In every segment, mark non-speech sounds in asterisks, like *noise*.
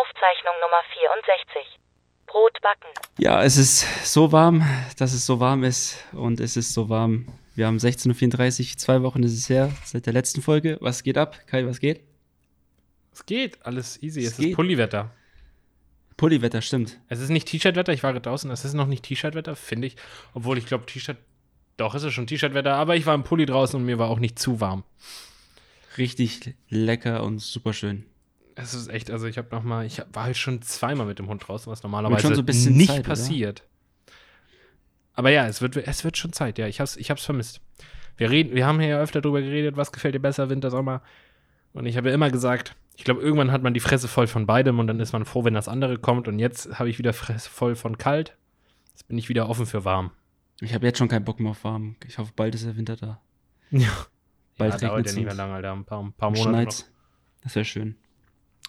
Aufzeichnung Nummer 64. Brot backen. Ja, es ist so warm, dass es so warm ist. Und es ist so warm. Wir haben 16.34 Uhr, zwei Wochen ist es her, seit der letzten Folge. Was geht ab? Kai, was geht? Es geht, alles easy. Es Es, geht. ist Pulliwetter. Pulliwetter, stimmt. Es ist nicht T-Shirt-Wetter, ich war gerade draußen, es ist noch nicht T-Shirt-Wetter, finde ich. Obwohl ich glaube, T-Shirt, doch, es ist schon T-Shirt-Wetter, aber ich war im Pulli draußen und mir war auch nicht zu warm. Richtig lecker und super schön. Es ist echt, also ich habe noch mal, ich war halt schon zweimal mit dem Hund draußen, was normalerweise so nicht Zeit, oder? passiert. Aber ja, es wird, es wird schon Zeit, ja, ich hab's, ich hab's vermisst. Wir, reden, wir haben hier ja öfter drüber geredet, was gefällt dir besser, Winter, Sommer. Und ich habe ja immer gesagt, ich glaube, irgendwann hat man die Fresse voll von beidem und dann ist man froh, wenn das andere kommt. Und jetzt habe ich wieder Fresse voll von kalt. Jetzt bin ich wieder offen für warm. Ich habe jetzt schon keinen Bock mehr auf warm. Ich hoffe, bald ist der Winter da. *laughs* Ja. Bald ja, regnet's ja nicht mehr lange, Alter. Ein paar, ein paar Monate noch. schneit's. Das wäre schön.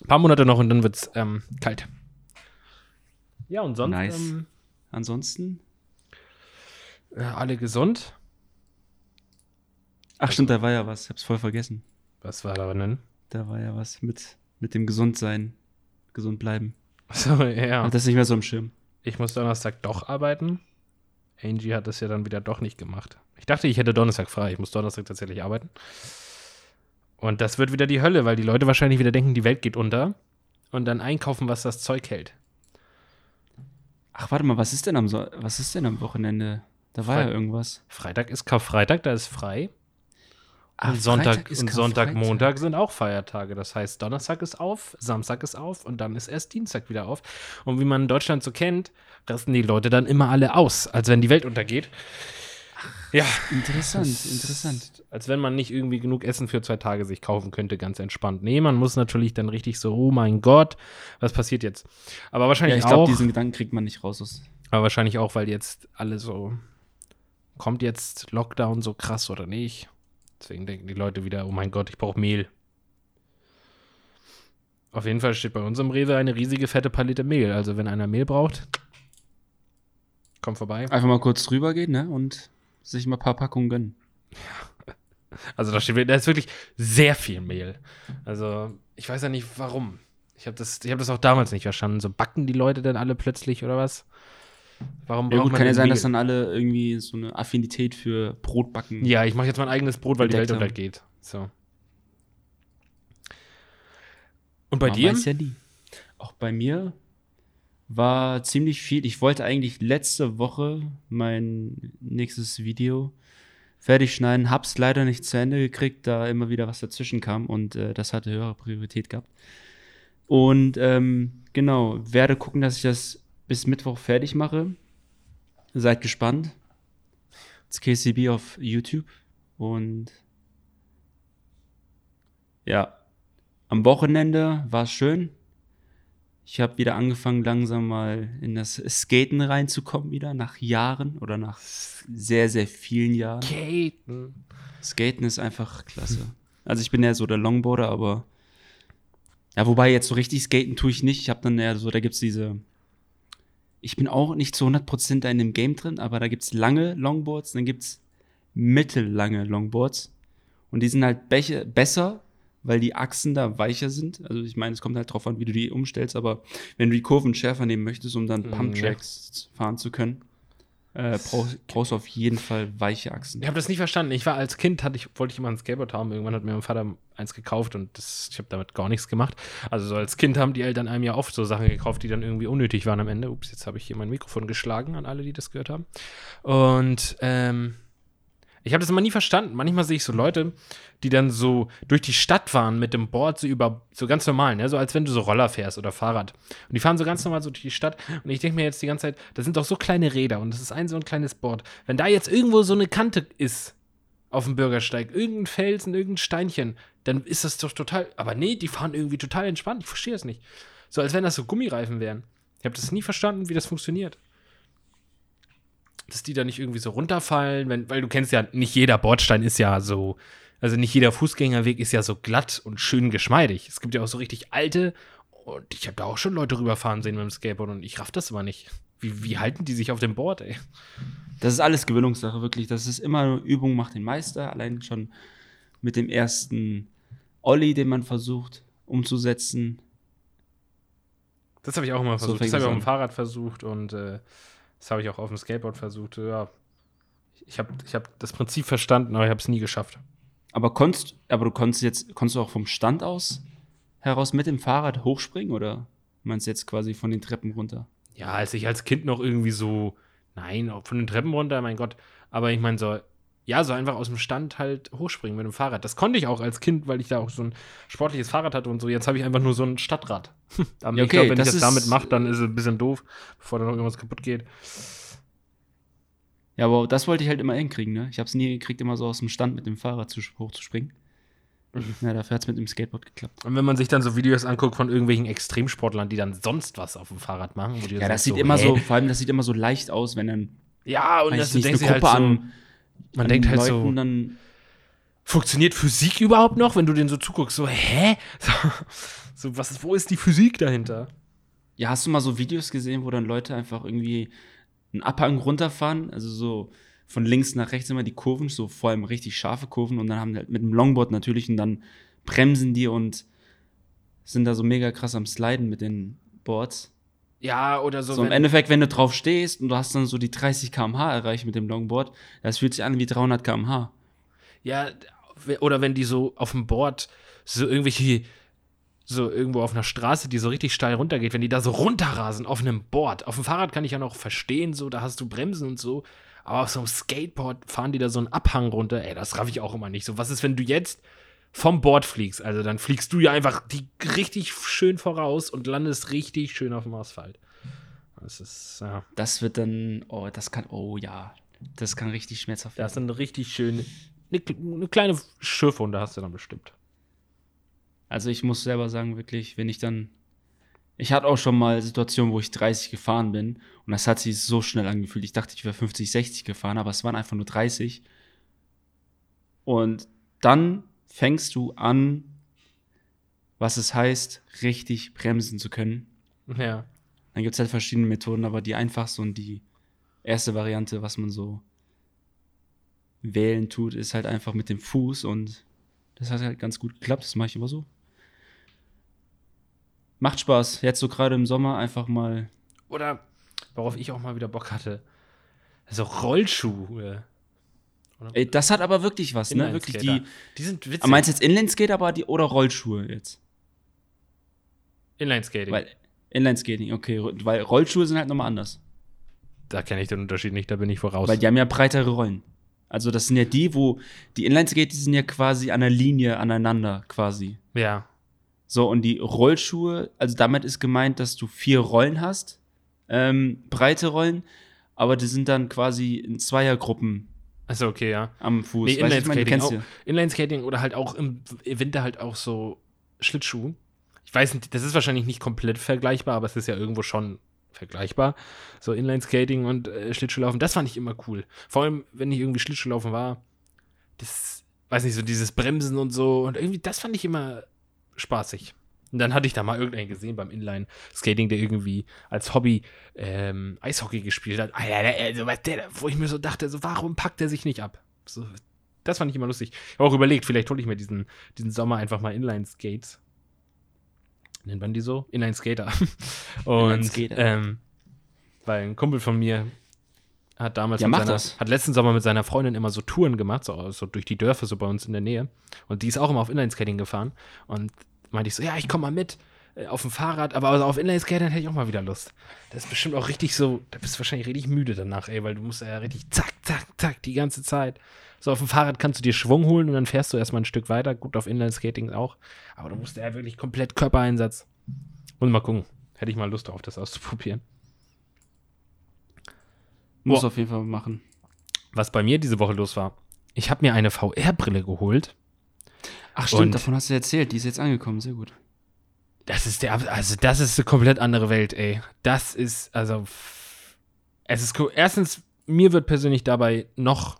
Ein paar Monate noch und dann wird's ähm, kalt. Ja, und sonst Nice. ähm, Ansonsten. äh, alle gesund. Ach, stimmt, da war ja was. Ich hab's voll vergessen. Was war da denn? Da war ja was mit, mit dem Gesundsein. Gesund bleiben. So, ja. Hab das nicht mehr so im Schirm. Ich muss Donnerstag doch arbeiten. Angie hat das ja dann wieder doch nicht gemacht. Ich dachte, ich hätte Donnerstag frei. Ich muss Donnerstag tatsächlich arbeiten. Und das wird wieder die Hölle, weil die Leute wahrscheinlich wieder denken, die Welt geht unter. Und dann einkaufen, was das Zeug hält. Ach, warte mal, was ist denn am, so was ist denn am Wochenende? Da war Fre- ja irgendwas. Freitag ist Karfreitag, da ist frei. Ah, und Sonntag, und Sonntag. Montag sind auch Feiertage. Das heißt, Donnerstag ist auf, Samstag ist auf und dann ist erst Dienstag wieder auf. Und wie man in Deutschland so kennt, rasten die Leute dann immer alle aus, als wenn die Welt untergeht. Ja, Interessant, Das- interessant. Als wenn man nicht irgendwie genug Essen für zwei Tage sich kaufen könnte, ganz entspannt. Nee, man muss natürlich dann richtig so, oh mein Gott, was passiert jetzt? Aber Ja, wahrscheinlich ich auch, glaube, diesen Gedanken kriegt man nicht raus. Aus. aber wahrscheinlich auch, weil jetzt alle so, kommt jetzt Lockdown so krass oder nicht? Deswegen denken die Leute wieder, oh mein Gott, ich brauche Mehl. Auf jeden Fall steht bei uns im Rewe eine riesige fette Palette Mehl. Also wenn einer Mehl braucht, kommt vorbei. Einfach mal kurz drüber gehen, ne? Und sich mal ein paar Packungen gönnen. Also da steht, da ist wirklich sehr viel Mehl. Also ich weiß ja nicht warum. Ich habe das, ich habe das auch damals nicht verstanden. So backen die Leute denn alle plötzlich oder was? Warum Ja, gut, kann ja sein, Mehl? dass dann alle irgendwie so eine Affinität für Brotbacken. Ja, ich mache jetzt mein eigenes Brot, weil die Welt untergeht. So. Und bei Man dir? ja. Auch bei mir war ziemlich viel. Ich wollte eigentlich letzte Woche mein nächstes Video fertig schneiden, hab's leider nicht zu Ende gekriegt, da immer wieder was dazwischen kam und äh, das hatte höhere Priorität gehabt. Und ähm, genau, werde gucken, dass ich das bis Mittwoch fertig mache. Seid gespannt. Das KCB auf YouTube und ja, am Wochenende war es schön. Ich habe wieder angefangen, langsam mal in das Skaten reinzukommen, wieder nach Jahren oder nach sehr, sehr vielen Jahren. Katen. Skaten ist einfach klasse. Also ich bin ja so der Longboarder, aber ja, wobei jetzt so richtig skaten tue ich nicht. Ich habe dann eher so, da gibt's diese ich bin auch nicht zu 100% da in dem Game drin, aber da gibt's lange Longboards, dann gibt's mittellange Longboards und die sind halt beche- besser, weil die Achsen da weicher sind. Also ich meine, es kommt halt drauf an, wie du die umstellst, aber wenn du die Kurven schärfer nehmen möchtest, um dann Mm, Pump-Tracks fahren zu können, äh, brauchst, brauchst du auf jeden Fall weiche Achsen. Ich habe das nicht verstanden. Ich war als Kind, hatte ich, wollte ich immer ein Skateboard haben. Irgendwann hat mir mein Vater eins gekauft und das, ich habe damit gar nichts gemacht. Also so als Kind haben die Eltern einem ja oft so Sachen gekauft, die dann irgendwie unnötig waren am Ende. Ups, jetzt habe ich hier mein Mikrofon geschlagen an alle, die das gehört haben. Und ähm, ich habe das immer nie verstanden. Manchmal sehe ich so Leute, die dann so durch die Stadt fahren mit dem Board so über, so ganz normal, ne? so als wenn du so Roller fährst oder Fahrrad. Und die fahren so ganz normal so durch die Stadt. Und ich denke mir jetzt die ganze Zeit, das sind doch so kleine Räder und das ist ein so ein kleines Board. Wenn da jetzt irgendwo so eine Kante ist auf dem Bürgersteig, irgendein Felsen, irgendein Steinchen, dann ist das doch total. Aber nee, die fahren irgendwie total entspannt. Ich verstehe das nicht. So als wenn das so Gummireifen wären. Ich habe das nie verstanden, wie das funktioniert dass die da nicht irgendwie so runterfallen, wenn, weil du kennst ja, nicht jeder Bordstein ist ja so, also nicht jeder Fußgängerweg ist ja so glatt und schön geschmeidig. Es gibt ja auch so richtig alte und ich habe da auch schon Leute rüberfahren sehen mit dem Skateboard und ich raff das immer nicht. Wie, wie halten die sich auf dem Board, ey? Das ist alles Gewöhnungssache, wirklich. Das ist immer nur Übung macht den Meister. Allein schon mit dem ersten Olli, den man versucht umzusetzen. Das habe ich auch immer So versucht. fängt das habe ich dem an. Fahrrad versucht und äh, das habe ich auch auf dem Skateboard versucht. Ja. Ich habe ich hab das Prinzip verstanden, aber ich habe es nie geschafft. Aber konntest, aber du konntest jetzt, konntest du auch vom Stand aus heraus mit dem Fahrrad hochspringen oder meinst du jetzt quasi von den Treppen runter? Ja, als ich als Kind noch irgendwie so, nein, von den Treppen runter, mein Gott. Aber ich meine, so, ja, so einfach aus dem Stand halt hochspringen mit dem Fahrrad. Das konnte ich auch als Kind, weil ich da auch so ein sportliches Fahrrad hatte und so. Jetzt habe ich einfach nur so ein Stadtrad. Aber *laughs* Ja, ich glaube, wenn das ich das damit mache, dann ist es ein bisschen doof, bevor da noch irgendwas kaputt geht. Ja, aber das wollte ich halt immer hinkriegen, ne? Ich habe es nie gekriegt, immer so aus dem Stand mit dem Fahrrad zu, hochzuspringen. Ja, dafür hat es mit dem Skateboard geklappt. Und wenn man sich dann so Videos anguckt von irgendwelchen Extremsportlern, die dann sonst was auf dem Fahrrad machen, wo die Ja, das so, sieht immer hä? so, vor allem das sieht immer so leicht aus, wenn dann Ja, und das denkst eine du halt Gruppe so, an, man an denkt halt Leuten so, dann funktioniert Physik überhaupt noch, wenn du den so zuguckst? So, hä? *laughs* So, so was, ist- wo ist die Physik dahinter? Ja, hast du mal so Videos gesehen, wo dann Leute einfach irgendwie einen Abhang runterfahren? Also so von links nach rechts immer die Kurven, so vor allem richtig scharfe Kurven und dann haben die halt mit dem Longboard natürlich und dann bremsen die und sind da so mega krass am Sliden mit den Boards. Ja, oder so. So im Endeffekt, wenn du drauf stehst und du hast dann so die 30 km/h erreicht mit dem Longboard, das fühlt sich an wie 300 km/h. Ja, oder wenn die so auf dem Board so irgendwelche, so irgendwo auf einer Straße, die so richtig steil runtergeht, wenn die da so runterrasen auf einem Board. Auf dem Fahrrad kann ich ja noch verstehen, so, da hast du Bremsen und so. Aber auf so einem Skateboard fahren die da so einen Abhang runter. Ey, das raff ich auch immer nicht. So, was ist, wenn du jetzt vom Board fliegst? Also dann fliegst du ja einfach die richtig schön voraus und landest richtig schön auf dem Asphalt. Das ist, ja. Das wird dann, oh, das kann, oh ja, das kann richtig schmerzhaft Da ist dann richtig schön. Eine, eine kleine Schürfwunde hast du dann bestimmt. Also ich muss selber sagen, wirklich, wenn ich dann. Ich hatte auch schon mal Situationen, wo ich 30 gefahren bin und das hat sich so schnell angefühlt. Ich dachte, ich wäre 50, 60 gefahren, aber es waren einfach nur 30. Und dann fängst du an, was es heißt, richtig bremsen zu können. Ja. Dann gibt es halt verschiedene Methoden, aber die einfachste und die erste Variante, was man so wählen tut, ist halt einfach mit dem Fuß und das hat halt ganz gut geklappt. Das mache ich immer so. Macht Spaß. Jetzt so gerade im Sommer einfach mal. Oder worauf ich auch mal wieder Bock hatte. So Rollschuhe. Ey, das hat aber wirklich was, ne? Wirklich die. Die sind witzig. Meinst du jetzt Inlineskater aber die oder Rollschuhe jetzt? Inlineskating. Weil Inlineskating, okay, weil Rollschuhe sind halt nochmal anders. da kenne ich den Unterschied nicht, da bin ich voraus. Weil die haben ja breitere Rollen. Also das sind ja die, wo die Inlineskater die sind ja quasi an der Linie aneinander quasi. ja. So, und die Rollschuhe, also damit ist gemeint, dass du vier Rollen hast, ähm, breite Rollen, aber die sind dann quasi in Zweiergruppen Achso, okay, ja. am Fuß. Nee, Inlineskating, auch. Inlineskating oder halt auch im Winter halt auch so Schlittschuh. Ich weiß nicht, das ist wahrscheinlich nicht komplett vergleichbar, aber es ist ja irgendwo schon vergleichbar. So Inlineskating und äh, Schlittschuhlaufen, das fand ich immer cool. Vor allem, wenn ich irgendwie Schlittschuhlaufen war, das, weiß nicht, so dieses Bremsen und so und irgendwie, das fand ich immer spaßig. Und dann hatte ich da mal irgendeinen gesehen beim Inline-Skating, der irgendwie als Hobby ähm, Eishockey gespielt hat. Alter, also, was der, wo ich mir so dachte, so, warum packt er sich nicht ab? So, das fand ich immer lustig. Ich habe auch überlegt, vielleicht hole ich mir diesen, diesen Sommer einfach mal Inline-Skates. Nennt man die so? Inline-Skater. *laughs* Und, Inline-Skater. ähm, weil ein Kumpel von mir hat damals Ja, seiner, das. hat letzten Sommer mit seiner Freundin immer so Touren gemacht, so, so durch die Dörfer so bei uns in der Nähe. Und die ist auch immer auf Inlineskating gefahren. Und meinte ich so, ja, ich komme mal mit äh, auf dem Fahrrad, aber also auf Inlineskating hätte ich auch mal wieder Lust. Das ist bestimmt auch richtig so, da bist du wahrscheinlich richtig müde danach, ey, weil du musst ja richtig zack, zack, zack die ganze Zeit. So auf dem Fahrrad kannst du dir Schwung holen und dann fährst du erstmal ein Stück weiter. Gut, auf Inlineskating auch. Aber du musst ja wirklich komplett Körpereinsatz. Und mal gucken. Hätte ich mal Lust darauf, das auszuprobieren. Muss Boah. auf jeden Fall machen. Was bei mir diese Woche los war. Ich habe mir eine VR-Brille geholt. Ach stimmt, Und- davon hast du erzählt. Die ist jetzt angekommen, sehr gut. Das ist der, also das ist eine komplett andere Welt, ey. Das ist, also, es ist, co- erstens, mir wird persönlich dabei noch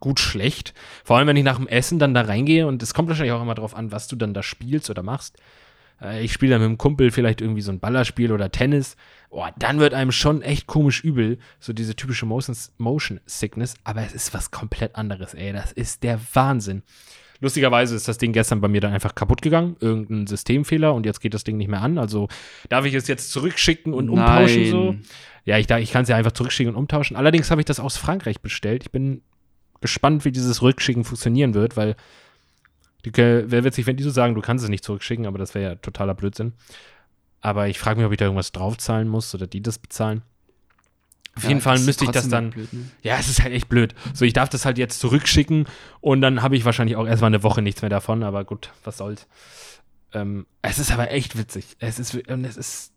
gut schlecht. Vor allem, wenn ich nach dem Essen dann da reingehe und es kommt wahrscheinlich auch immer drauf an, was du dann da spielst oder machst. Äh, Ich spiele dann mit dem Kumpel vielleicht irgendwie so ein Ballerspiel oder Tennis. Oh, dann wird einem schon echt komisch übel. So diese typische Motion, Motion Sickness. Aber es ist was komplett anderes, ey. Das ist der Wahnsinn. Lustigerweise ist das Ding gestern bei mir dann einfach kaputt gegangen. Irgendein Systemfehler und jetzt geht das Ding nicht mehr an. Also darf ich es jetzt zurückschicken und umtauschen so. Ja, ich, ich kann es ja einfach zurückschicken und umtauschen. Allerdings habe ich das aus Frankreich bestellt. Ich bin gespannt, wie dieses Rückschicken funktionieren wird, weil wird sich, wenn die so sagen, du kannst es nicht zurückschicken, aber das wäre ja totaler Blödsinn. Aber ich frage mich, ob ich da irgendwas draufzahlen muss oder die das bezahlen. Auf jeden Fall müsste ich das dann. Blöd, ne? Ja, es ist halt echt blöd. So, ich darf das halt jetzt zurückschicken und dann habe ich wahrscheinlich auch erstmal eine Woche nichts mehr davon, aber gut, was soll's. Ähm, es ist aber echt witzig. Es ist, und es ist,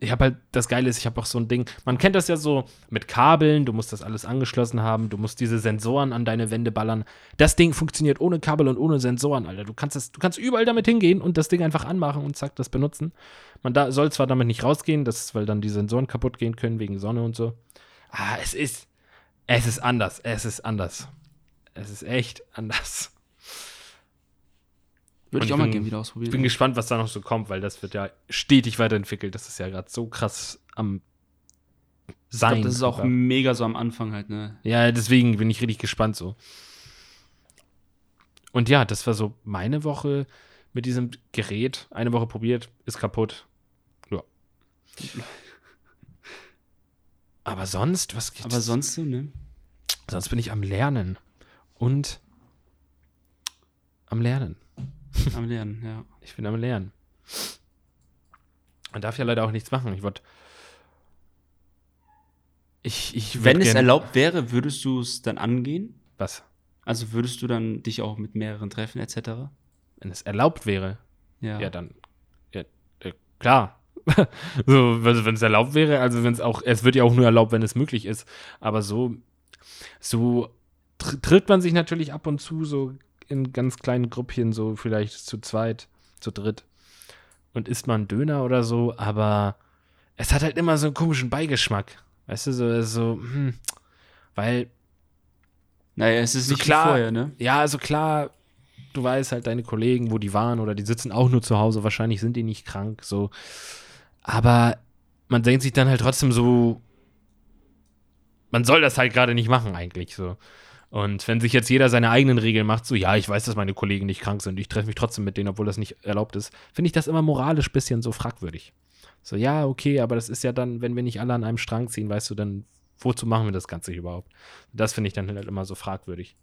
ich habe halt, das Geile ist, ich habe auch so ein Ding, man kennt das ja so mit Kabeln, du musst das alles angeschlossen haben, du musst diese Sensoren an deine Wände ballern. Das Ding funktioniert ohne Kabel und ohne Sensoren, Alter. Du kannst, das, du kannst überall damit hingehen und das Ding einfach anmachen und zack, das benutzen. Man da, soll zwar damit nicht rausgehen, das ist, weil dann die Sensoren kaputt gehen können wegen Sonne und so. Ah, es ist, es ist anders, es ist anders. Es ist echt anders. Würde ich auch mal bin- gerne wieder Ich ausprobieren. bin gespannt, was da noch so kommt, weil das wird ja stetig weiterentwickelt. Das ist ja gerade so krass am ich sein. glaube, das ist auch mega so am Anfang halt, ne? Ja, deswegen bin ich richtig gespannt so. Und ja, das war so meine Woche mit diesem Gerät. Eine Woche probiert, ist kaputt. Ja. *laughs* Aber sonst, was gibt's? Aber sonst so, ne? sonst bin ich am Lernen. Und am Lernen. *laughs* Am Lernen, ja. Ich bin am Lernen. Man darf ja leider auch nichts machen. Ich wollte. Ich, ich würd Wenn es erlaubt wäre, würdest du es dann angehen? Was? Also würdest du dann dich auch mit mehreren treffen, etc.? Wenn es erlaubt wäre, Ja. ja, dann. Ja, äh, klar. *laughs* so, also wenn es erlaubt wäre, also wenn es auch, es wird ja auch nur erlaubt, wenn es möglich ist. Aber so, so tr trifft man sich natürlich ab und zu so in ganz kleinen Gruppchen, so vielleicht zu zweit, zu dritt und isst mal einen Döner oder so, aber es hat halt immer so einen komischen Beigeschmack. Weißt du, so, so hm, weil Naja, es ist So nicht klar- vorher, ne? ja, also klar, du weißt halt deine Kollegen, wo die waren oder die sitzen auch nur zu Hause, wahrscheinlich sind die nicht krank, so. Aber man denkt sich dann halt trotzdem so, man soll das halt gerade nicht machen eigentlich, so. Und wenn sich jetzt jeder seine eigenen Regeln macht, so, ja, ich weiß, dass meine Kollegen nicht krank sind, ich treffe mich trotzdem mit denen, obwohl das nicht erlaubt ist, finde ich das immer moralisch bisschen so fragwürdig. So, ja, okay, aber das ist ja dann, wenn wir nicht alle an einem Strang ziehen, weißt du, dann wozu machen wir das Ganze überhaupt? Das finde ich dann halt immer so fragwürdig.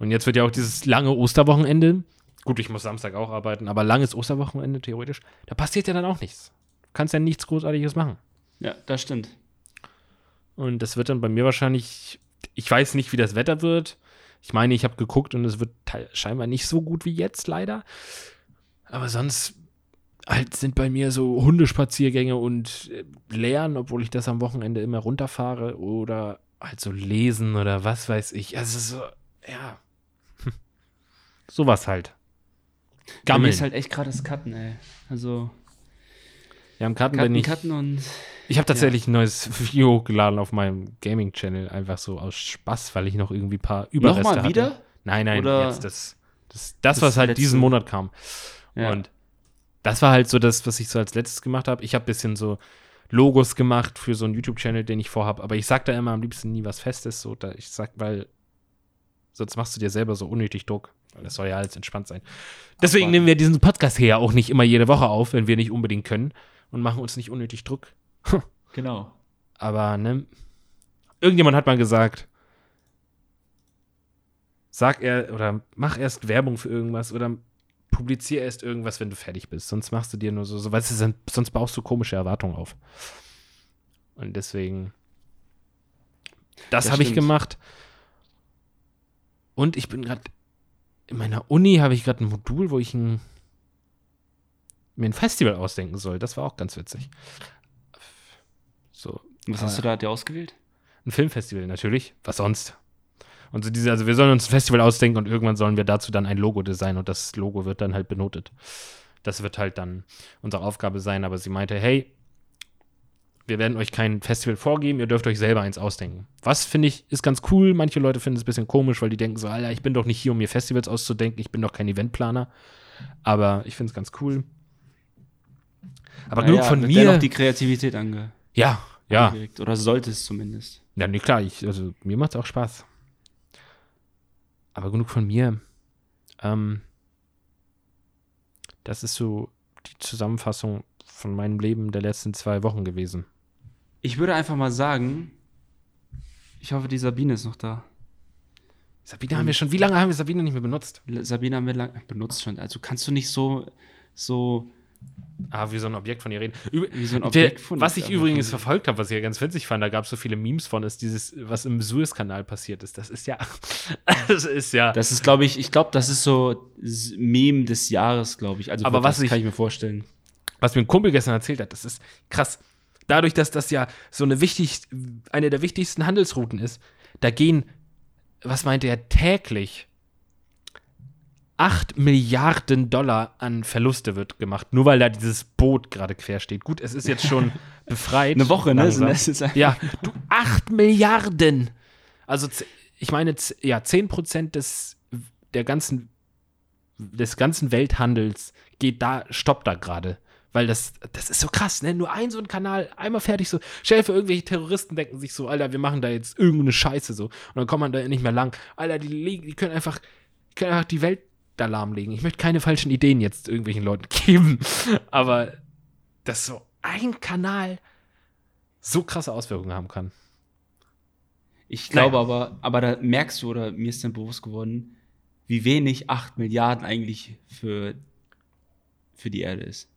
Und jetzt wird ja auch dieses lange Osterwochenende. Gut, ich muss Samstag auch arbeiten, aber langes Osterwochenende theoretisch. Da passiert ja dann auch nichts. Du kannst ja nichts Großartiges machen. Ja, das stimmt. Und das wird dann bei mir wahrscheinlich. Ich weiß nicht, wie das Wetter wird. Ich meine, ich habe geguckt und es wird scheinbar nicht so gut wie jetzt, leider. Aber sonst halt sind bei mir so Hundespaziergänge und äh, Lernen, obwohl ich das am Wochenende immer runterfahre oder halt so lesen oder was weiß ich. Also so, ja. Hm. *laughs* Sowas halt. Bei mir Gammeln. ist halt echt gerade das Cutten, ey. Also, ja, am Karten bin Cutten, ich. Cutten und. Ich habe tatsächlich ein neues Video hochgeladen auf meinem Gaming-Channel, einfach so aus Spaß, weil ich noch irgendwie ein paar Überreste Nochmal hatte. wieder? Nein, nein, Oder- jetzt das, das, das, Das was halt letzte? diesen Monat kam. Ja. Und das war halt so das, was ich so als letztes gemacht habe. Ich habe ein bisschen so Logos gemacht für so einen YouTube-Channel, den ich vorhab, aber ich sag da immer am liebsten nie was Festes, so da ich sag, weil sonst machst du dir selber so unnötig Druck. Weil das soll ja alles entspannt sein. Deswegen nehmen wir diesen Podcast hier ja auch nicht immer jede Woche auf, wenn wir nicht unbedingt können und machen uns nicht unnötig Druck. Genau. Aber, ne? Irgendjemand hat mal gesagt, sag er oder mach erst Werbung für irgendwas oder publizier erst irgendwas, wenn du fertig bist. Sonst machst du dir nur so, so weißt du, sonst- baust du komische Erwartungen auf. Und deswegen, das Das habe ich gemacht. Und ich bin gerade, in meiner Uni habe ich gerade ein Modul, wo ich ein, mir ein Festival ausdenken soll. Das war auch ganz witzig. Was Ah, hast du da dir ausgewählt? ein Filmfestival natürlich. Was sonst? Und so diese, also wir sollen uns ein Festival ausdenken und irgendwann sollen wir dazu dann ein Logo designen und das Logo wird dann halt benotet. Das wird halt dann unsere Aufgabe sein, aber sie meinte, hey, wir werden euch kein Festival vorgeben, ihr dürft euch selber eins ausdenken. Was finde ich, ist ganz cool. Manche Leute finden es ein bisschen komisch, weil die denken so, Alter, ich bin doch nicht hier, um mir Festivals auszudenken, ich bin doch kein Eventplaner. Aber ich finde es ganz cool. Aber genug Naja, von mir. dennoch die Kreativität ange ja, ja. angeregt. Oder sollte es zumindest. Ja, nee, klar, ich, also mir macht es auch Spaß. aber genug von mir. Ähm, das ist so die Zusammenfassung von meinem Leben der letzten zwei Wochen gewesen. Ich würde einfach mal sagen, ich hoffe, die Sabine ist noch da. Sabine haben wir schon, wie lange haben wir Sabine nicht mehr benutzt? Sabine haben wir lang, benutzt schon. Also kannst du nicht so, so Ah, wie so ein Objekt von ihr reden. Üb wie so ein Objekt von was ich übrigens verfolgt habe, was ich ja ganz witzig fand, da gab es so viele Memes von, ist dieses, was im Suezkanal passiert ist. Das ist ja, *laughs* das ist ja, Das ist, glaube ich, ich glaube, das ist so Meme des Jahres, glaube ich. Also Aber was ich- kann ich mir vorstellen. was mir ein Kumpel gestern erzählt hat, das ist krass. Dadurch, dass das ja so eine wichtig, eine der wichtigsten Handelsrouten ist, da gehen, was meinte er, täglich 8 Milliarden Dollar an Verluste wird gemacht, nur weil da dieses Boot gerade quer steht. Gut, es ist jetzt schon *laughs* befreit. Eine Woche, ne? langsam. Ja, du, 8 Milliarden! Also, ich meine, ja, 10 Prozent des, der ganzen, des ganzen Welthandels geht da, stoppt da gerade. Weil das, das ist so krass, ne? Nur ein so ein Kanal, einmal fertig so. Stell vor, irgendwelche Terroristen denken sich so, Alter, wir machen da jetzt irgendeine Scheiße so. Und dann kommt man da nicht mehr lang. Alter, die, legen- die können einfach, die können einfach die Welt da lahmlegen. Ich möchte keine falschen Ideen jetzt irgendwelchen Leuten geben. *laughs* Aber dass so ein Kanal so krasse Auswirkungen haben kann. Ich glaube aber, aber da merkst du, oder mir ist dann bewusst geworden, wie wenig 8 Milliarden eigentlich für, für die Erde ist.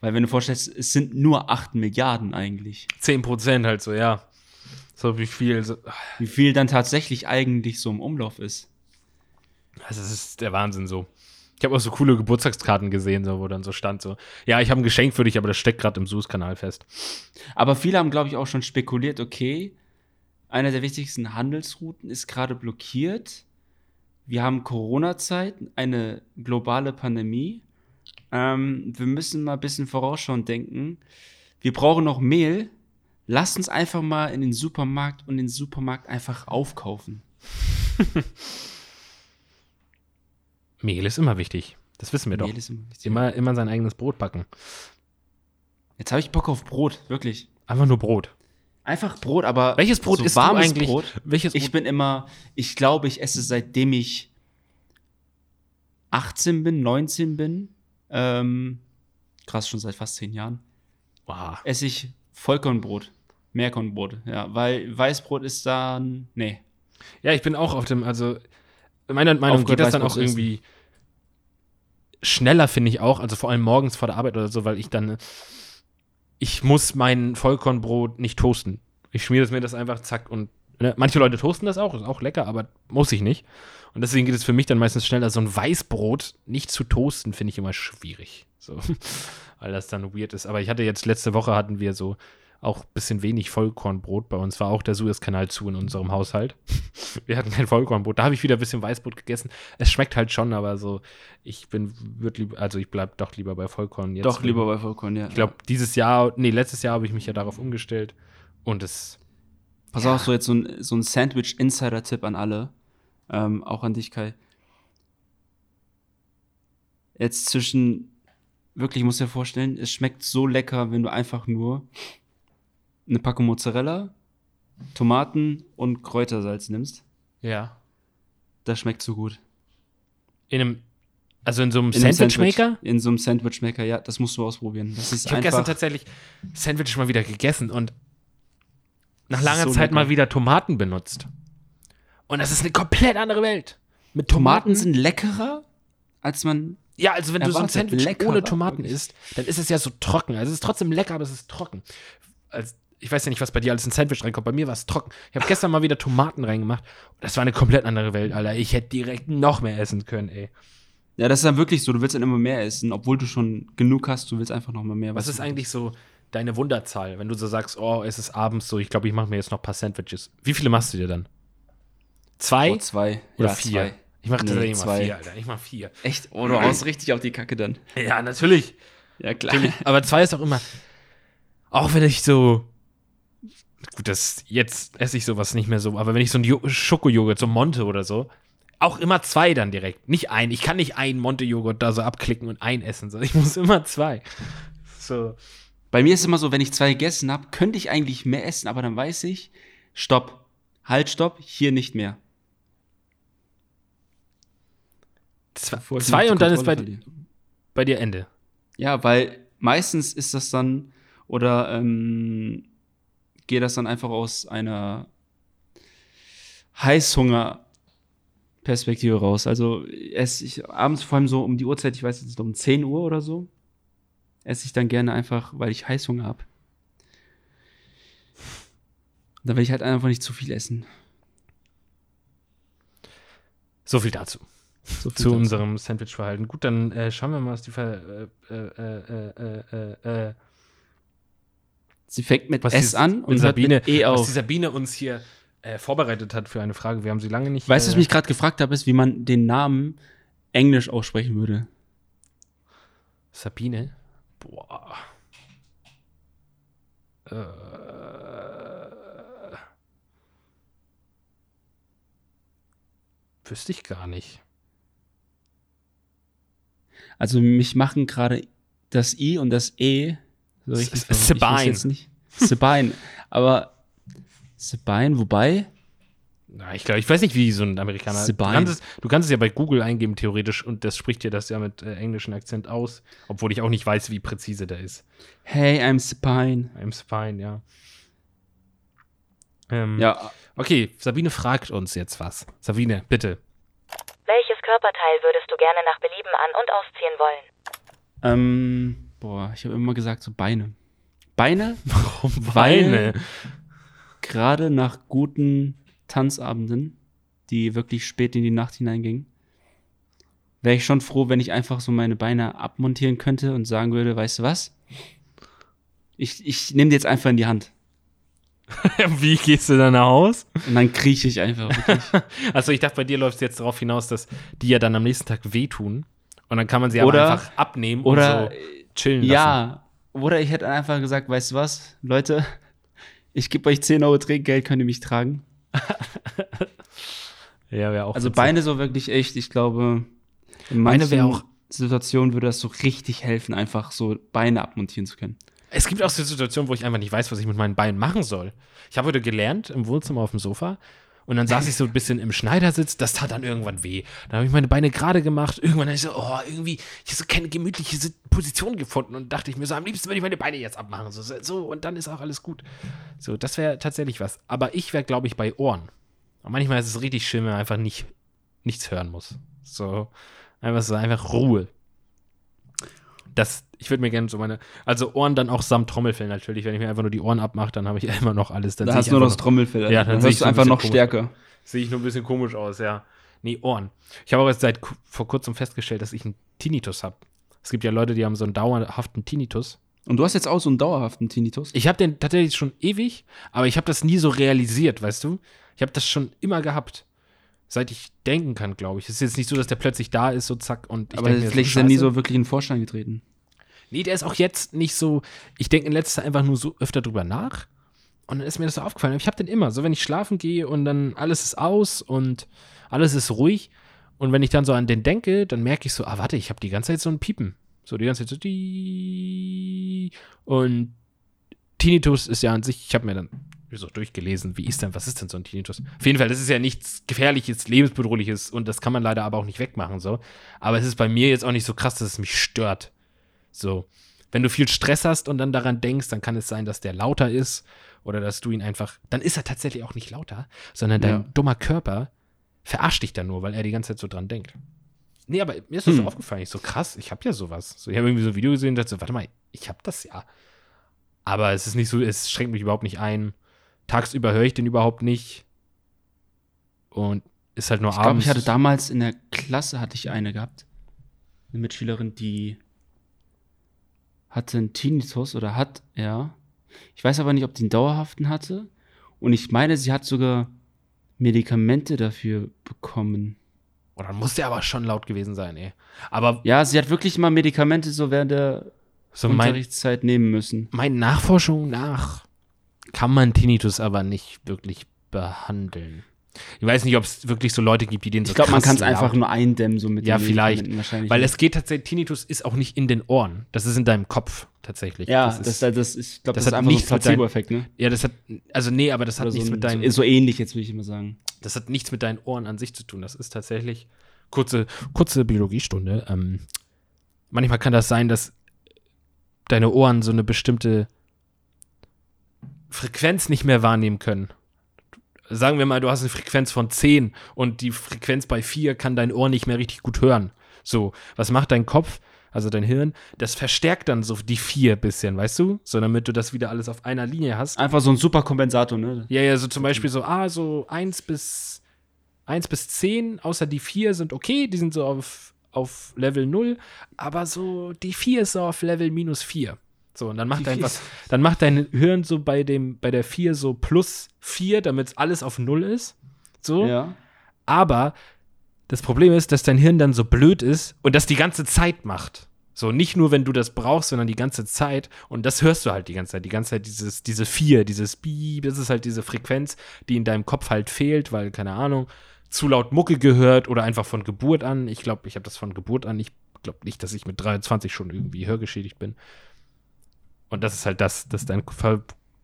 Weil wenn du vorstellst, es sind nur 8 Milliarden eigentlich. 10 Prozent halt so, ja. So wie viel. So. Wie viel dann tatsächlich eigentlich so im Umlauf ist. Also, das ist der Wahnsinn so. Ich habe auch so coole Geburtstagskarten gesehen, so, wo dann so stand so, ja, ich habe ein Geschenk für dich, aber das steckt gerade im Suezkanal fest. Aber viele haben, glaube ich, auch schon spekuliert, okay, einer der wichtigsten Handelsrouten ist gerade blockiert. Wir haben Corona-Zeit, eine globale Pandemie. Ähm, wir müssen mal ein bisschen vorausschauend denken. Wir brauchen noch Mehl. Lasst uns einfach mal in den Supermarkt und den Supermarkt einfach aufkaufen. *laughs* Mehl ist immer wichtig. Das wissen wir doch. Mehl ist immer wichtig. Immer, immer sein eigenes Brot backen. Jetzt habe ich Bock auf Brot, wirklich. Einfach nur Brot. Einfach Brot, aber Welches Brot so isst du warmes eigentlich? Brot. Welches Ich bin immer, ich glaube, ich esse seitdem ich 18 bin, 19 bin, ähm, krass, schon seit fast 10 Jahren, Wow. esse ich Vollkornbrot. Mehrkornbrot, ja, weil Weißbrot ist dann, nee. Ja, ich bin auch auf dem, also meiner Meinung geht das dann auch irgendwie schneller, finde ich auch, also vor allem morgens vor der Arbeit oder so, weil ich dann, ich muss mein Vollkornbrot nicht toasten. Ich schmiere mir das einfach, zack, und ne? manche Leute toasten das auch, ist auch lecker, aber muss ich nicht. Und deswegen geht es für mich dann meistens schneller, so ein Weißbrot nicht zu toasten, finde ich immer schwierig. So, *laughs* weil das dann weird ist. Aber ich hatte jetzt, letzte Woche hatten wir so auch ein bisschen wenig Vollkornbrot. Bei uns war auch der Suezkanal zu in unserem Haushalt. *laughs* Wir hatten kein Vollkornbrot. Da habe ich wieder ein bisschen Weißbrot gegessen. Es schmeckt halt schon, aber so, ich bin, lieber, also ich bleib doch lieber bei Vollkorn jetzt. Doch, lieber bei Vollkorn, ja. Ich glaube, dieses Jahr, nee, letztes Jahr habe ich mich ja darauf umgestellt. Und es, Pass auf, so jetzt so ein, so ein Sandwich-Insider-Tipp an alle, ähm, auch an dich, Kai. Jetzt zwischen, wirklich, ich muss dir vorstellen, es schmeckt so lecker, wenn du einfach nur eine Packung Mozzarella, Tomaten und Kräutersalz nimmst. ja. Das schmeckt so gut. In einem, also in so einem In einem Sandwich-Maker? Sandwich- In so einem Sandwich-Maker, ja, das musst du ausprobieren. Das ist Ich habe gestern tatsächlich Sandwich mal wieder gegessen und nach langer so Zeit lecker. mal wieder Tomaten benutzt. Und das ist eine komplett andere Welt. Mit Tomaten sind leckerer, als man Ja, also wenn du so ein Sandwich leckerer, ohne Tomaten wirklich. isst, dann ist es ja so trocken. Also es ist trotzdem lecker, aber es ist trocken. Also, ich weiß ja nicht, was bei dir alles in Sandwich reinkommt. Bei mir war es trocken. Ich habe gestern mal wieder Tomaten reingemacht. Das war eine komplett andere Welt, Alter. Ich hätte direkt noch mehr essen können, ey. Ja, das ist dann wirklich so, du willst dann immer mehr essen, obwohl du schon genug hast, du willst einfach noch mal mehr. Was ist eigentlich so deine Wunderzahl, wenn du so sagst, oh, es ist abends so, ich glaube, ich mache mir jetzt noch ein paar Sandwiches. Wie viele machst du dir dann? Zwei Oh, zwei. oder ja, vier? Zwei. Ich mache Nee, tatsächlich mal zwei. vier, Alter. Ich mache vier. Echt? Oh, du haust richtig auf die Kacke dann. Ja, natürlich. Ja, klar. Natürlich. *laughs* Aber zwei ist auch immer. Auch wenn ich so. Gut, das, jetzt esse ich sowas nicht mehr so, aber wenn ich so ein Jo- Schokojoghurt, so Monte oder so, auch immer zwei dann direkt. Nicht ein. Ich kann nicht einen Monte-Joghurt da so abklicken und ein essen, sondern ich *laughs* muss immer zwei. So. Bei mir ist es immer so, wenn ich zwei gegessen habe, könnte ich eigentlich mehr essen, aber dann weiß ich, stopp. Halt, stopp, hier nicht mehr. Zwei, zwei und dann ist bei, bei dir Ende. Ja, weil meistens ist das dann, oder ähm, geht das dann einfach aus einer Heißhunger-Perspektive raus. Also esse ich abends vor allem so um die Uhrzeit, ich weiß jetzt um 10 Uhr oder so, esse ich dann gerne einfach, weil ich Heißhunger habe. Da will ich halt einfach nicht zu viel essen. So viel dazu. So viel Zu dazu. unserem Sandwich-Verhalten. Gut, dann äh, schauen wir mal, was die Ver äh, äh, äh, äh, äh, Sie fängt mit was S die- an und hört Sabine, mit E was auf. die Sabine uns hier äh, vorbereitet hat für eine Frage. Wir haben sie lange nicht. Weißt du, was äh, ich mich gerade gefragt habe, ist, wie man den Namen englisch aussprechen würde. Sabine? Boah. Äh, wüsste ich gar nicht. Also mich machen gerade das I und das E so richtig Sabine. jetzt nicht. *laughs* Sabine. Aber Sabine, wobei? Na, ich glaube, ich weiß nicht, wie so ein Amerikaner. Du Sabine. kannst, es, du kannst es ja bei Google eingeben, theoretisch, und das spricht dir das ja mit äh, englischem Akzent aus, obwohl ich auch nicht weiß, wie präzise der ist. Hey, I'm Sabine. I'm fine, ja. Ähm, Ja, Okay, Sabine fragt uns jetzt was. Sabine, bitte. Welches Körperteil würdest du gerne nach Belieben an- und ausziehen wollen? ähm, boah, ich habe immer gesagt so Beine. Beine? *laughs* Warum Weil- Gerade nach guten Tanzabenden, die wirklich spät in die Nacht hineingingen, wäre ich schon froh, wenn ich einfach so meine Beine abmontieren könnte und sagen würde, weißt du was? Ich, ich nehme die jetzt einfach in die Hand. *laughs* Wie gehst du dann nach Haus? Und dann krieche ich einfach. Also *laughs* ich dachte, bei dir läuft es jetzt darauf hinaus, dass die ja dann am nächsten Tag wehtun. Und dann kann man sie Oder- einfach abnehmen Oder und so chillen lassen. ja, oder ich hätte einfach gesagt, weißt du was, Leute, *laughs* ich gebe euch 10 Euro Trinkgeld, könnt ihr mich tragen. *laughs* Ja, wäre auch Also. Beine so wirklich echt, ich glaube, in manchen auch- Situationen würde das so richtig helfen, einfach so Beine abmontieren zu können. Es gibt auch so Situationen, wo ich einfach nicht weiß, was ich mit meinen Beinen machen soll. Ich habe heute gelernt im Wohnzimmer auf dem Sofa und dann saß ich so ein bisschen im Schneidersitz, das tat dann irgendwann weh. Dann habe ich meine Beine gerade gemacht. Irgendwann habe ich so, oh, irgendwie, ich habe so keine gemütliche Sit- Position gefunden und dachte ich mir so, am liebsten würde ich meine Beine jetzt abmachen. So, so und dann ist auch alles gut. So, das wäre tatsächlich was. Aber ich wäre, glaube ich, bei Ohren. Und manchmal ist es richtig schön, wenn man einfach nicht, nichts hören muss. So, einfach so, einfach Ruhe. Das, ich würde mir gerne so meine, also Ohren dann auch samt Trommelfell natürlich. Wenn ich mir einfach nur die Ohren abmache, dann habe ich *laughs* immer noch alles. Dann Da hast du nur das Trommelfell. Ja, dann dann hörst du ein einfach bisschen noch stärker. Sehe ich nur ein bisschen komisch aus, ja. Nee, Ohren. Ich habe auch jetzt seit vor kurzem festgestellt, dass ich einen Tinnitus habe. Es gibt ja Leute, die haben so einen dauerhaften Tinnitus. Und du hast jetzt auch so einen dauerhaften Tinnitus. Ich habe den tatsächlich schon ewig, aber ich habe das nie so realisiert, weißt du? Ich habe das schon immer gehabt. Seit ich denken kann, glaube ich. Es ist jetzt nicht so, dass der plötzlich da ist, so zack, und ich aber denk mir, vielleicht ist er nie so wirklich in den Vorstand getreten. Nee, der ist auch jetzt nicht so. Ich denke in letzter Zeit einfach nur so öfter drüber nach. Und dann ist mir das so aufgefallen. Ich habe den immer. So, wenn ich schlafen gehe und dann alles ist aus und alles ist ruhig. Und wenn ich dann so an den denke, dann merke ich so, ah, warte, ich habe die ganze Zeit so ein Piepen. So die ganze Zeit so die. Und Tinnitus ist ja an sich, ich habe mir dann so durchgelesen, wie ist denn, was ist denn so ein Tinnitus? Auf jeden Fall, das ist ja nichts Gefährliches, Lebensbedrohliches und das kann man leider aber auch nicht wegmachen, so. Aber es ist bei mir jetzt auch nicht so krass, dass es mich stört. So. Wenn du viel Stress hast und dann daran denkst, dann kann es sein, dass der lauter ist oder dass du ihn einfach, dann ist er tatsächlich auch nicht lauter, sondern dein Ja. dummer Körper verarscht dich dann nur, weil er die ganze Zeit so dran denkt. Nee, aber mir ist das so Hm. aufgefallen. Ich so, krass, ich habe ja sowas. So, ich habe irgendwie so ein Video gesehen und dachte so, warte mal, ich habe das ja. Aber es ist nicht so, es schränkt mich überhaupt nicht ein. Tagsüber höre ich den überhaupt nicht. Und ist halt nur Ich glaube, abends. ich hatte damals in der Klasse hatte ich eine gehabt. Eine Mitschülerin, die hatte einen Tinnitus oder hat, ja. Ich weiß aber nicht, ob die einen dauerhaften hatte. Und ich meine, sie hat sogar Medikamente dafür bekommen. oh, dann muss der aber schon laut gewesen sein, ey. Aber Ja, sie hat wirklich mal Medikamente so während der so mein, Unterrichtszeit nehmen müssen. meinen Nachforschungen nach kann man Tinnitus aber nicht wirklich behandeln. Ich weiß nicht, ob es wirklich so Leute gibt, die den so Ich glaube, man kann es einfach nur eindämmen, so mit Ja, den vielleicht. Wahrscheinlich. Weil es geht tatsächlich, Tinnitus ist auch nicht in den Ohren. Das ist in deinem Kopf tatsächlich. ja, das ist, das, das, ich glaube, das das, hat einfach so ein nichts mit deinem- Placebo-Effekt, ne? ja, das hat, also nee, aber das hat Oder nichts so, mit ein- deinen, so, so ähnlich, jetzt will ich immer sagen. das hat nichts mit deinen Ohren an sich zu tun. Das ist tatsächlich kurze, kurze Biologiestunde. Ähm, manchmal kann das sein, dass deine Ohren so eine bestimmte Frequenz nicht mehr wahrnehmen können. Sagen wir mal, du hast eine Frequenz von 10 und die Frequenz bei 4 kann dein Ohr nicht mehr richtig gut hören. So, was macht dein Kopf? also dein Hirn, das verstärkt dann so die vier bisschen, weißt du? So, damit du das wieder alles auf einer Linie hast. Einfach so ein Superkompensator, ne? Ja, ja, so zum Beispiel so, ah, so eins bis, eins bis zehn, außer die vier sind okay, die sind so auf, auf Level 0, aber so die vier ist so auf Level minus vier. So, und dann macht einfach, dann macht dein Hirn so bei dem, bei der 4 so plus 4, damit alles auf 0 ist. So. Ja. Aber das Problem ist, dass dein Hirn dann so blöd ist und das die ganze Zeit macht. So, nicht nur, wenn du das brauchst, sondern die ganze Zeit. Und das hörst du halt die ganze Zeit. Die ganze Zeit dieses, diese vier, dieses Bieb, das ist halt diese Frequenz, die in deinem Kopf halt fehlt, weil, keine Ahnung, zu laut Mucke gehört oder einfach von Geburt an. Ich glaube, ich habe das von Geburt an. Ich glaube nicht, dass ich mit 23 schon irgendwie hörgeschädigt bin. Und das ist halt das, dass dein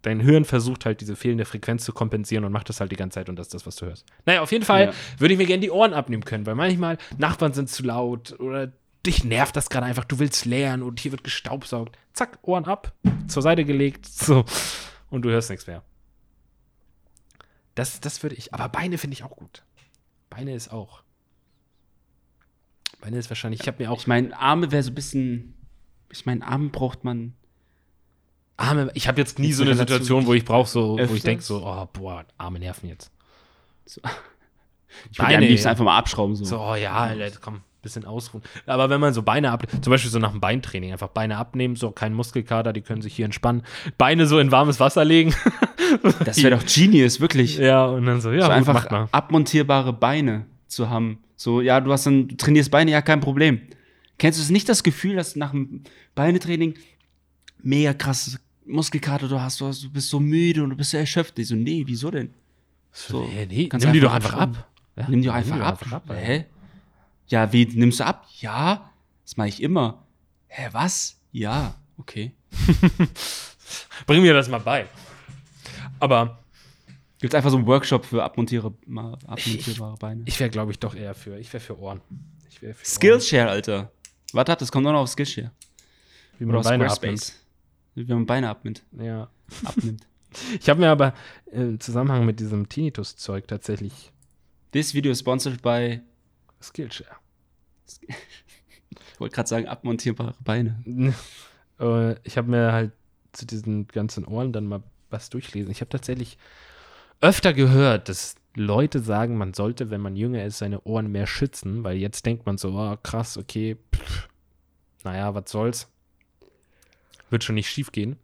dein Hirn versucht halt diese fehlende Frequenz zu kompensieren und macht das halt die ganze Zeit und das ist das, was du hörst. Naja, auf jeden Fall ja. würde ich mir gerne die Ohren abnehmen können, weil manchmal Nachbarn sind zu laut oder dich nervt das gerade einfach, du willst leeren und hier wird gestaubsaugt. Zack, Ohren ab, zur Seite gelegt, so. Und du hörst nichts mehr. Das, das würde ich, aber Beine finde ich auch gut. Beine ist auch. Beine ist wahrscheinlich, ich habe mir auch. Ich meine, Arme wäre so ein bisschen. Ich meine, Arme braucht man Arme, ich habe jetzt nie so eine Situation, wo ich brauche so, wo ich denke so, oh, boah, Arme nerven jetzt. So. *laughs* Ich würde am liebsten einfach mal abschrauben. So, so oh ja, Alter, komm, bisschen ausruhen. Aber wenn man so Beine ab, zum Beispiel so nach dem Beintraining, einfach Beine abnehmen, so kein Muskelkater, die können sich hier entspannen. Beine so in warmes Wasser legen. *laughs* das wäre doch genius, wirklich. Ja, und dann so, ja, so gut, einfach abmontierbare Beine zu haben. So, ja, du hast dann, du trainierst Beine, ja, kein Problem. Kennst du es nicht das Gefühl, dass nach dem Beinetraining mega krass Muskelkater du hast, du bist so müde und du bist so erschöpft. Ich so, nee, wieso denn? So, nee, nee. nimm die doch einfach ab. Ja? Nimm die doch einfach, ab. einfach ab. Hä? Ja, wie nimmst du ab? Ja, das mache ich immer. Hä, was? Ja, okay. *laughs* Bring mir das mal bei. Aber Gibt es einfach so einen Workshop für abmontiere, abmontierbare Beine? Ich wäre, glaube ich, doch eher für. Ich wäre für Ohren. Wär für Skillshare, Alter. Warte ab, das kommt auch noch auf Skillshare. Wie man Oder Beine abnimmt wenn man Beine abnimmt. Ja. Abnimmt. *laughs* ich habe mir aber im Zusammenhang mit diesem Tinnitus-Zeug tatsächlich. This video is sponsored by Skillshare. ich wollte gerade sagen, abmontierbare Beine. *laughs* Äh, ich habe mir halt zu diesen ganzen Ohren dann mal was durchlesen. Ich habe tatsächlich öfter gehört, dass Leute sagen, man sollte, wenn man jünger ist, seine Ohren mehr schützen, weil jetzt denkt man so, oh, krass, okay, pff, naja, was soll's wird schon nicht schief gehen.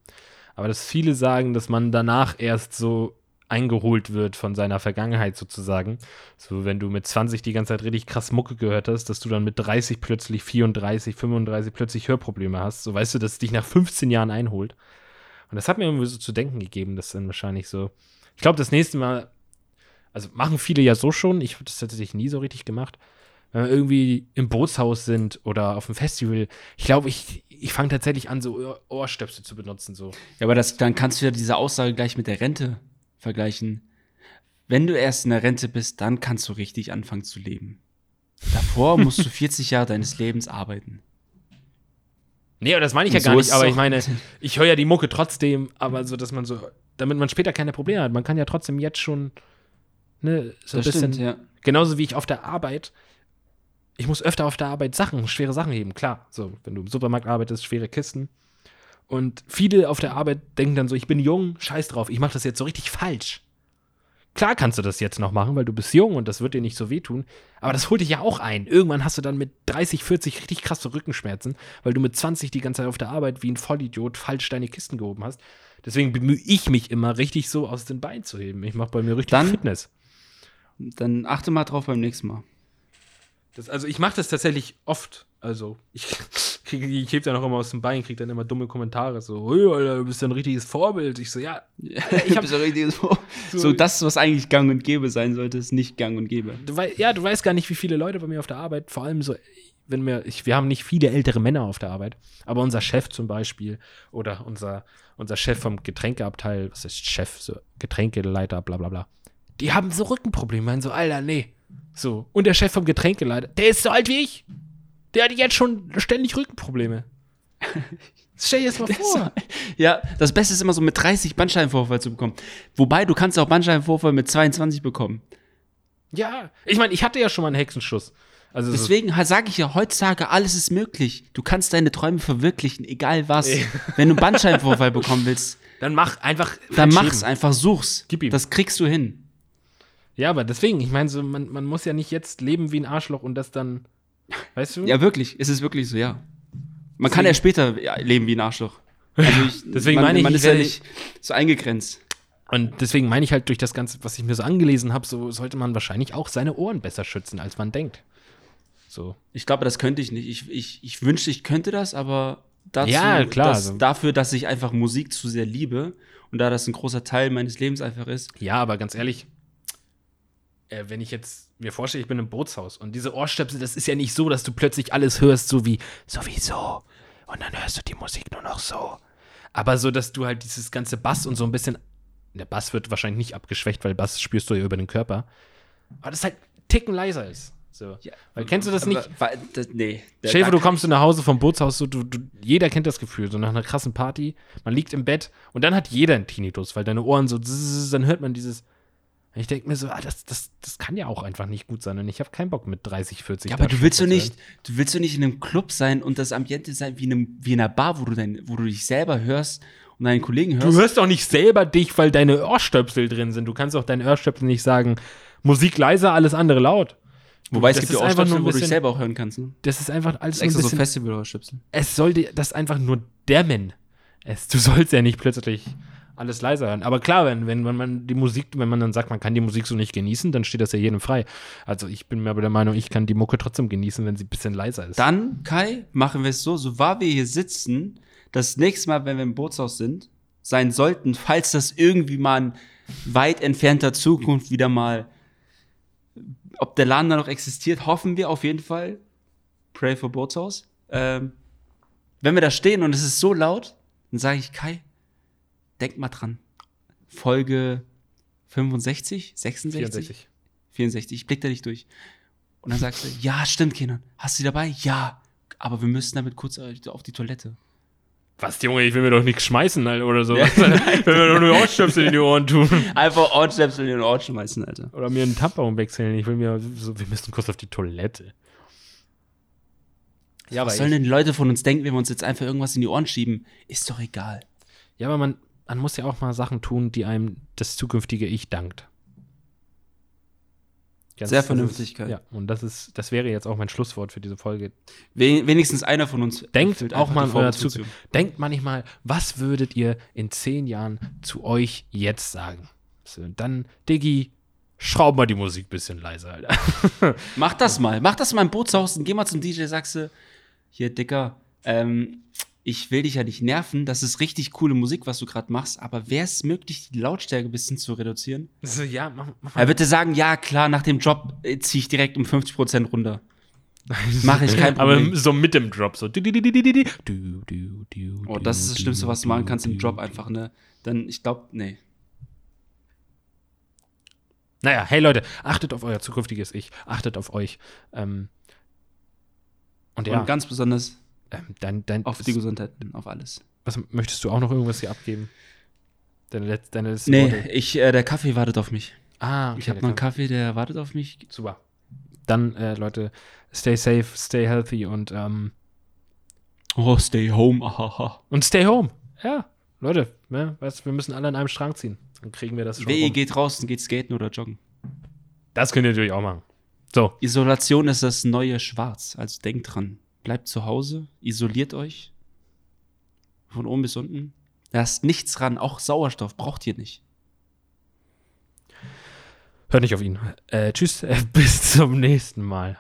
Aber dass viele sagen, dass man danach erst so eingeholt wird von seiner Vergangenheit sozusagen. So, wenn du mit 20 die ganze Zeit richtig krass Mucke gehört hast, dass du dann mit 30 plötzlich 34, 35 plötzlich Hörprobleme hast. So weißt du, dass es dich nach 15 Jahren einholt. Und das hat mir irgendwie so zu denken gegeben, dass dann wahrscheinlich so. Ich glaube, das nächste Mal, also machen viele ja so schon, ich habe das tatsächlich nie so richtig gemacht, wenn wir irgendwie im Bootshaus sind oder auf dem Festival, ich glaube, ich, ich fange tatsächlich an, so Ohrstöpsel zu benutzen. So. Ja, aber das, dann kannst du ja diese Aussage gleich mit der Rente vergleichen. Wenn du erst in der Rente bist, dann kannst du richtig anfangen zu leben. Davor *laughs* musst du 40 Jahre deines Lebens arbeiten. Nee, aber das meine ich ja gar nicht, aber ich meine, *laughs* ich höre ja die Mucke trotzdem, aber so, dass man so, damit man später keine Probleme hat. Man kann ja trotzdem jetzt schon, ne, so das ein bisschen, stimmt, ja. genauso wie ich auf der Arbeit ich muss öfter auf der Arbeit Sachen, schwere Sachen heben, klar. So, wenn du im Supermarkt arbeitest, schwere Kisten. Und viele auf der Arbeit denken dann so, ich bin jung, scheiß drauf, ich mache das jetzt so richtig falsch. Klar kannst du das jetzt noch machen, weil du bist jung und das wird dir nicht so wehtun. Aber das holt dich ja auch ein. Irgendwann hast du dann mit 30, 40 richtig krasse Rückenschmerzen, weil du mit 20 die ganze Zeit auf der Arbeit wie ein Vollidiot falsch deine Kisten gehoben hast. Deswegen bemühe ich mich immer, richtig so aus den Beinen zu heben. Ich mache bei mir richtig dann, Fitness. Dann achte mal drauf beim nächsten Mal. Das, also ich mache das tatsächlich oft. Also ich *laughs* kriege, ich heb dann auch immer aus dem Bein, kriege dann immer dumme Kommentare so, Alter, du bist ja ein richtiges Vorbild. Ich so, ja, ich habe so ein richtiges Vorbild. So, so, das, was eigentlich Gang und Gäbe sein sollte, ist nicht Gang und Gäbe. Du wei ja, du weißt gar nicht, wie viele Leute bei mir auf der Arbeit, vor allem so, wenn wir, ich, wir haben nicht viele ältere Männer auf der Arbeit, aber unser Chef zum Beispiel oder unser, unser Chef vom Getränkeabteil, was ist Chef, so Getränkeleiter, bla bla bla, die haben so Rückenprobleme, meinen so, Alter, nee, So. Und der Chef vom Getränkelader, der ist so alt wie ich. Der hat jetzt schon ständig Rückenprobleme. *laughs* Stell dir das mal vor. ja, das Beste ist immer so mit 30 Bandscheibenvorfall zu bekommen. Wobei, du kannst auch Bandscheibenvorfall mit 22 bekommen. Ja, ich meine, ich hatte ja schon mal einen Hexenschuss. Also Deswegen sage ich ja heutzutage, alles ist möglich. Du kannst deine Träume verwirklichen, egal was. Wenn du einen Bandscheibenvorfall bekommen willst, dann mach einfach. Dann mach's einfach, such's. Gib ihm. Das kriegst du hin. Ja, aber deswegen, ich meine, so, man, man muss ja nicht jetzt leben wie ein Arschloch und das dann. Weißt du? Ja, wirklich. Es ist wirklich so, ja. Man deswegen. kann ja später leben wie ein Arschloch. Also ich, *laughs* deswegen man, meine ich, man ist ja nicht so eingegrenzt. Und deswegen meine ich halt durch das Ganze, was ich mir so angelesen habe, so sollte man wahrscheinlich auch seine Ohren besser schützen, als man denkt. So. Ich glaube, das könnte ich nicht. Ich, ich, ich wünschte, ich könnte das, aber dazu, ja, klar. Dass, also. Dafür, dass ich einfach Musik zu sehr liebe und da das ein großer Teil meines Lebens einfach ist. Ja, aber ganz ehrlich, äh, wenn ich jetzt mir vorstelle, ich bin im Bootshaus und diese Ohrstöpsel, das ist ja nicht so, dass du plötzlich alles hörst, so wie sowieso. Und dann hörst du die Musik nur noch so. Aber so, dass du halt dieses ganze Bass und so ein bisschen. Der Bass wird wahrscheinlich nicht abgeschwächt, weil Bass spürst du ja über den Körper. Aber das halt ticken leiser ist. So. Ja, Weil kennst du das nicht? Weil, das, nee. Schäfer, du kommst nach Hause vom Bootshaus, so, du, du, jeder kennt das Gefühl, so nach einer krassen Party, man liegt im Bett und dann hat jeder einen Tinnitus, weil deine Ohren so, dann hört man dieses, ich denke mir so, ah, das, das, das kann ja auch einfach nicht gut sein. Und ich habe keinen Bock mit 30, 40 Ja, aber du willst du nicht, du willst du nicht in einem Club sein und das Ambiente sein wie in, einem, wie in einer Bar, wo du, dein, wo du dich selber hörst und deinen Kollegen hörst. Du hörst doch nicht selber dich, weil deine Ohrstöpsel drin sind. Du kannst auch deinen Ohrstöpsel nicht sagen, Musik leiser, alles andere laut. Wobei es gibt ja Ohrstöpsel, wo du dich selber auch hören kannst. Ne? Das ist einfach alles extra so Festival-Ohrstöpsel. Es sollte das einfach nur dämmen. Es, du sollst ja nicht plötzlich alles leiser hören. Aber klar, wenn, wenn, man die Musik, wenn man dann sagt, man kann die Musik so nicht genießen, dann steht das ja jedem frei. Also ich bin mir aber der Meinung, ich kann die Mucke trotzdem genießen, wenn sie ein bisschen leiser ist. Dann, Kai, machen wir es so, so wahr wir hier sitzen, das nächste Mal, wenn wir im Bootshaus sind, sein sollten, falls das irgendwie mal in weit entfernter Zukunft wieder mal, ob der Laden da noch existiert, hoffen wir auf jeden Fall. Pray for Bootshaus. Ähm, wenn wir da stehen und es ist so laut, dann sage ich, Kai, denk mal dran. Folge 65, 66? 64. 64, ich blick da nicht durch. Und dann sagst du, *laughs* ja, stimmt, Kenan. Hast du die dabei? Ja. Aber wir müssen damit kurz auf die Toilette. Was, Junge, ich will mir doch nichts schmeißen, Alter, oder so. *laughs* Ich will mir doch nur Ohrstöpsel in die Ohren tun. *laughs* Einfach Ohrstöpsel in die Ohren schmeißen, Alter. Oder mir einen Tampon wechseln. Ich will mir so, wir müssen kurz auf die Toilette. Ja, Was sollen denn Leute von uns denken, wenn wir uns jetzt einfach irgendwas in die Ohren schieben? Ist doch egal. Ja, aber man, man muss ja auch mal Sachen tun, die einem das zukünftige Ich dankt. Ganz Sehr vernünftig. Ja, und das ist, das wäre jetzt auch mein Schlusswort für diese Folge. Wenigstens einer von uns denkt auch mal Zukunft. Denkt manchmal, was würdet ihr in zehn Jahren zu euch jetzt sagen? So, dann, Diggi, schraub mal die Musik ein bisschen leiser, Alter. *laughs* Mach das mal. Mach das mal im Bootshaus und geh mal zum DJ, du, hier, Dicker, ähm, ich will dich ja nicht nerven, das ist richtig coole Musik, was du gerade machst, aber wäre es möglich, die Lautstärke ein bisschen zu reduzieren? So, ja, mach, mach Er würde sagen, ja, klar, nach dem Job äh, ziehe ich direkt um 50% runter. *laughs* Mache ich kein Problem. Aber so mit dem Drop, so. Oh, das ist das Schlimmste, was du machen kannst im Drop einfach, ne? Dann, ich glaube, nee. Naja, hey Leute, achtet auf euer zukünftiges Ich, achtet auf euch. Ähm, und, und ja. ganz besonders ähm, dein, dein, auf die Gesundheit, auf alles. Was möchtest du auch noch irgendwas hier abgeben? Deine, letzte, deine letzte Nee, Worte? ich, äh, der Kaffee wartet auf mich. Ah, okay, ich habe noch einen Kaffee, der wartet auf mich. Super. Dann, äh, Leute, stay safe, stay healthy und ähm, Oh, stay home, *laughs* ahaha. Und stay home. Ja, Leute, ne, weißt, wir müssen alle an einem Strang ziehen. Dann kriegen wir das schon. Wehe, geht draußen, geht skaten oder joggen. Das könnt ihr natürlich auch machen. So. Isolation ist das neue Schwarz, also denkt dran bleibt zu Hause, isoliert euch von oben bis unten. Da ist nichts ran, auch Sauerstoff braucht ihr nicht. Hört nicht auf ihn. Äh, tschüss, äh, *laughs* bis zum nächsten Mal.